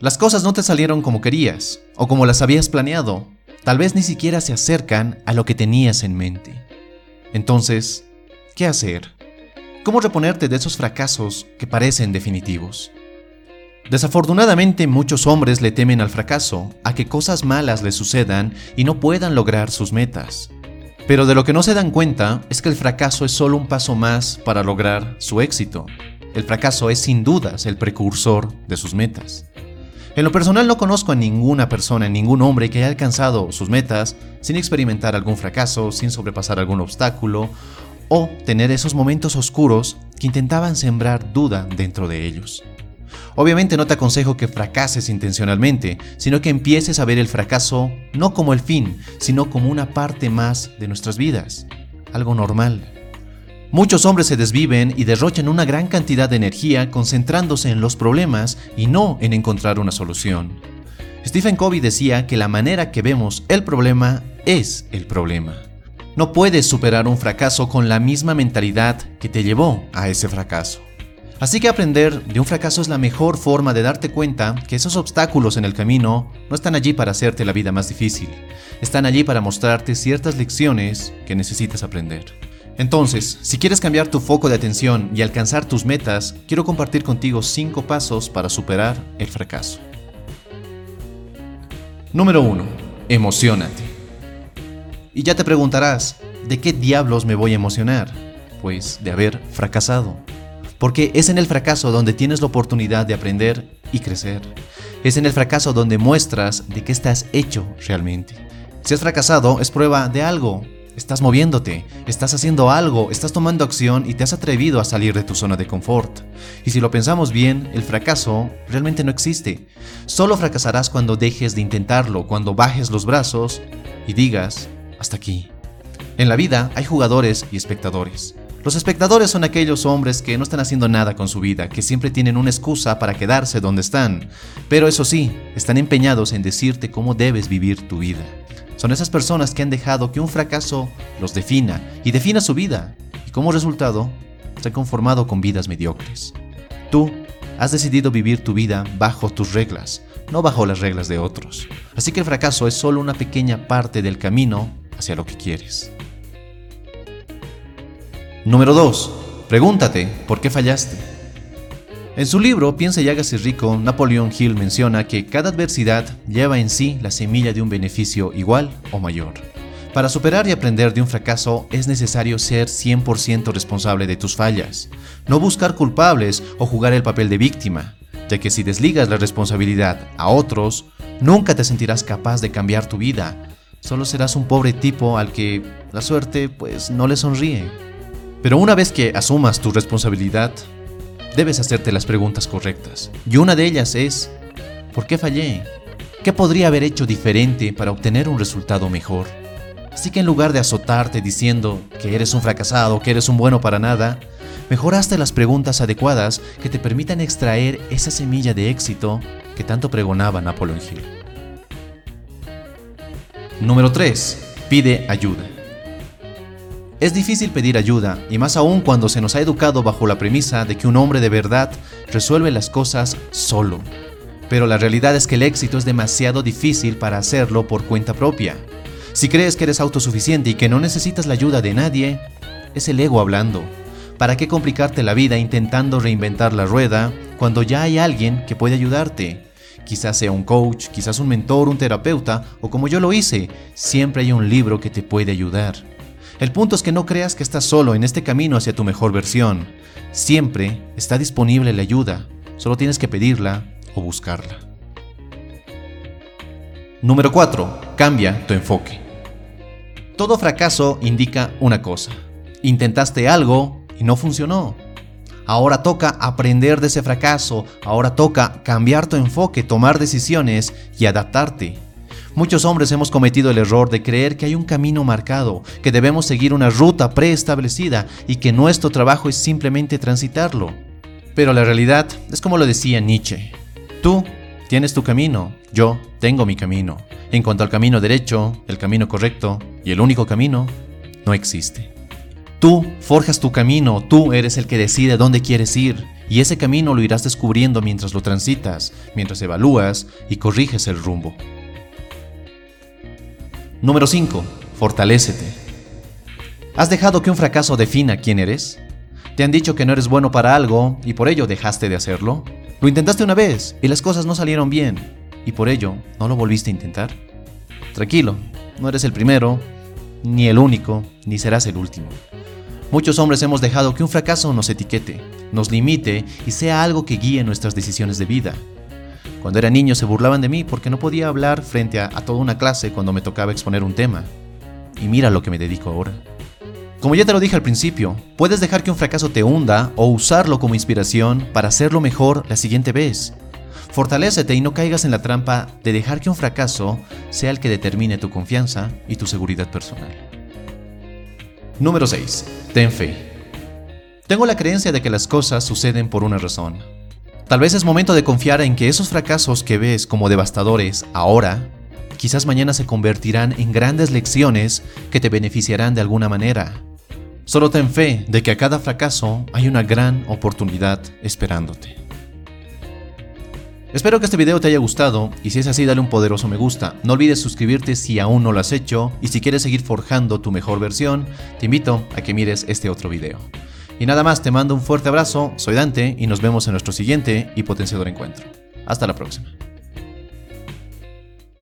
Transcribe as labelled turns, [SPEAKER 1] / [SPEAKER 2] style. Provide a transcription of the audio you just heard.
[SPEAKER 1] Las cosas no te salieron como querías o como las habías planeado. Tal vez ni siquiera se acercan a lo que tenías en mente. Entonces, ¿qué hacer? ¿Cómo reponerte de esos fracasos que parecen definitivos? Desafortunadamente muchos hombres le temen al fracaso, a que cosas malas les sucedan y no puedan lograr sus metas. Pero de lo que no se dan cuenta es que el fracaso es solo un paso más para lograr su éxito. El fracaso es sin dudas el precursor de sus metas. En lo personal no conozco a ninguna persona, ningún hombre que haya alcanzado sus metas sin experimentar algún fracaso, sin sobrepasar algún obstáculo o tener esos momentos oscuros que intentaban sembrar duda dentro de ellos. Obviamente no te aconsejo que fracases intencionalmente, sino que empieces a ver el fracaso no como el fin, sino como una parte más de nuestras vidas, algo normal. Muchos hombres se desviven y derrochan una gran cantidad de energía concentrándose en los problemas y no en encontrar una solución. Stephen Covey decía que la manera que vemos el problema es el problema. No puedes superar un fracaso con la misma mentalidad que te llevó a ese fracaso. Así que aprender de un fracaso es la mejor forma de darte cuenta que esos obstáculos en el camino no están allí para hacerte la vida más difícil, están allí para mostrarte ciertas lecciones que necesitas aprender. Entonces, si quieres cambiar tu foco de atención y alcanzar tus metas, quiero compartir contigo 5 pasos para superar el fracaso. Número 1. Emocionate. Y ya te preguntarás, ¿de qué diablos me voy a emocionar? Pues de haber fracasado porque es en el fracaso donde tienes la oportunidad de aprender y crecer. Es en el fracaso donde muestras de qué estás hecho realmente. Si has fracasado es prueba de algo. Estás moviéndote, estás haciendo algo, estás tomando acción y te has atrevido a salir de tu zona de confort. Y si lo pensamos bien, el fracaso realmente no existe. Solo fracasarás cuando dejes de intentarlo, cuando bajes los brazos y digas, hasta aquí. En la vida hay jugadores y espectadores. Los espectadores son aquellos hombres que no están haciendo nada con su vida, que siempre tienen una excusa para quedarse donde están, pero eso sí, están empeñados en decirte cómo debes vivir tu vida. Son esas personas que han dejado que un fracaso los defina y defina su vida, y como resultado, se han conformado con vidas mediocres. Tú has decidido vivir tu vida bajo tus reglas, no bajo las reglas de otros. Así que el fracaso es solo una pequeña parte del camino hacia lo que quieres. Número 2. Pregúntate, ¿por qué fallaste? En su libro Piensa y hágase rico, Napoleón Hill menciona que cada adversidad lleva en sí la semilla de un beneficio igual o mayor. Para superar y aprender de un fracaso es necesario ser 100% responsable de tus fallas, no buscar culpables o jugar el papel de víctima, ya que si desligas la responsabilidad a otros, nunca te sentirás capaz de cambiar tu vida, solo serás un pobre tipo al que la suerte pues no le sonríe. Pero una vez que asumas tu responsabilidad, debes hacerte las preguntas correctas. Y una de ellas es, ¿por qué fallé? ¿Qué podría haber hecho diferente para obtener un resultado mejor? Así que en lugar de azotarte diciendo que eres un fracasado, que eres un bueno para nada, mejoraste las preguntas adecuadas que te permitan extraer esa semilla de éxito que tanto pregonaba Napoleon Hill. Número 3. Pide ayuda. Es difícil pedir ayuda, y más aún cuando se nos ha educado bajo la premisa de que un hombre de verdad resuelve las cosas solo. Pero la realidad es que el éxito es demasiado difícil para hacerlo por cuenta propia. Si crees que eres autosuficiente y que no necesitas la ayuda de nadie, es el ego hablando. ¿Para qué complicarte la vida intentando reinventar la rueda cuando ya hay alguien que puede ayudarte? Quizás sea un coach, quizás un mentor, un terapeuta, o como yo lo hice, siempre hay un libro que te puede ayudar. El punto es que no creas que estás solo en este camino hacia tu mejor versión. Siempre está disponible la ayuda, solo tienes que pedirla o buscarla. Número 4. Cambia tu enfoque. Todo fracaso indica una cosa. Intentaste algo y no funcionó. Ahora toca aprender de ese fracaso, ahora toca cambiar tu enfoque, tomar decisiones y adaptarte. Muchos hombres hemos cometido el error de creer que hay un camino marcado, que debemos seguir una ruta preestablecida y que nuestro trabajo es simplemente transitarlo. Pero la realidad es como lo decía Nietzsche. Tú tienes tu camino, yo tengo mi camino. En cuanto al camino derecho, el camino correcto y el único camino, no existe. Tú forjas tu camino, tú eres el que decide dónde quieres ir y ese camino lo irás descubriendo mientras lo transitas, mientras evalúas y corriges el rumbo. Número 5. Fortalécete. ¿Has dejado que un fracaso defina quién eres? ¿Te han dicho que no eres bueno para algo y por ello dejaste de hacerlo? ¿Lo intentaste una vez y las cosas no salieron bien y por ello no lo volviste a intentar? Tranquilo, no eres el primero, ni el único, ni serás el último. Muchos hombres hemos dejado que un fracaso nos etiquete, nos limite y sea algo que guíe nuestras decisiones de vida. Cuando era niño se burlaban de mí porque no podía hablar frente a, toda una clase cuando me tocaba exponer un tema. Y mira lo que me dedico ahora. Como ya te lo dije al principio, puedes dejar que un fracaso te hunda o usarlo como inspiración para hacerlo mejor la siguiente vez. Fortalécete y no caigas en la trampa de dejar que un fracaso sea el que determine tu confianza y tu seguridad personal. Número 6. Ten fe. Tengo la creencia de que las cosas suceden por una razón. Tal vez es momento de confiar en que esos fracasos que ves como devastadores ahora, quizás mañana se convertirán en grandes lecciones que te beneficiarán de alguna manera. Solo ten fe de que a cada fracaso hay una gran oportunidad esperándote. Espero que este video te haya gustado y si es así dale un poderoso me gusta. No olvides suscribirte si aún no lo has hecho y si quieres seguir forjando tu mejor versión, te invito a que mires este otro video. Y nada más, te mando un fuerte abrazo, soy Dante y nos vemos en nuestro siguiente y potenciador encuentro. Hasta la próxima.